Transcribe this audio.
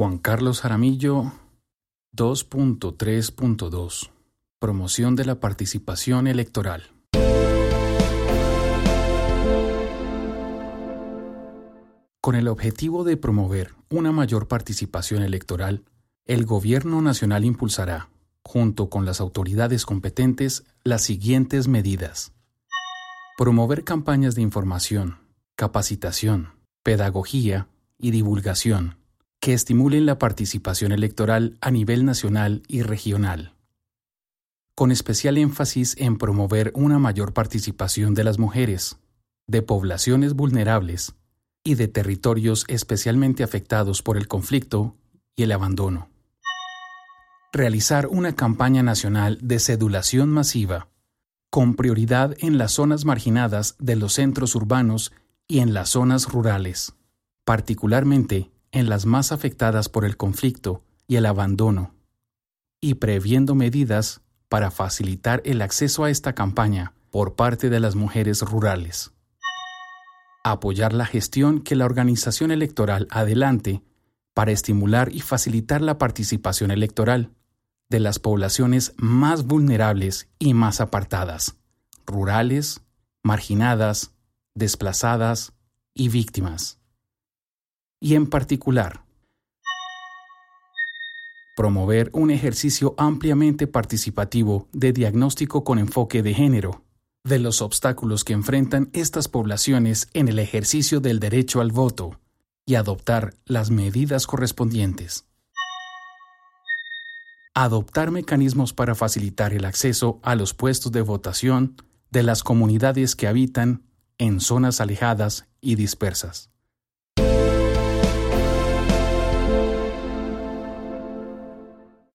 Juan Carlos Jaramillo 2.3.2 Promoción de la participación electoral. Con el objetivo de promover una mayor participación electoral, el Gobierno Nacional impulsará, junto con las autoridades competentes, las siguientes medidas. Promover campañas de información, capacitación, pedagogía y divulgación que estimulen la participación electoral a nivel nacional y regional, con especial énfasis en promover una mayor participación de las mujeres, de poblaciones vulnerables y de territorios especialmente afectados por el conflicto y el abandono. Realizar una campaña nacional de sedulación masiva, con prioridad en las zonas marginadas de los centros urbanos y en las zonas rurales, particularmente en las más afectadas por el conflicto y el abandono, y previendo medidas para facilitar el acceso a esta campaña por parte de las mujeres rurales. Apoyar la gestión que la organización electoral adelante para estimular y facilitar la participación electoral de las poblaciones más vulnerables y más apartadas, rurales, marginadas, desplazadas y víctimas y en particular, promover un ejercicio ampliamente participativo de diagnóstico con enfoque de género de los obstáculos que enfrentan estas poblaciones en el ejercicio del derecho al voto y adoptar las medidas correspondientes. Adoptar mecanismos para facilitar el acceso a los puestos de votación de las comunidades que habitan en zonas alejadas y dispersas.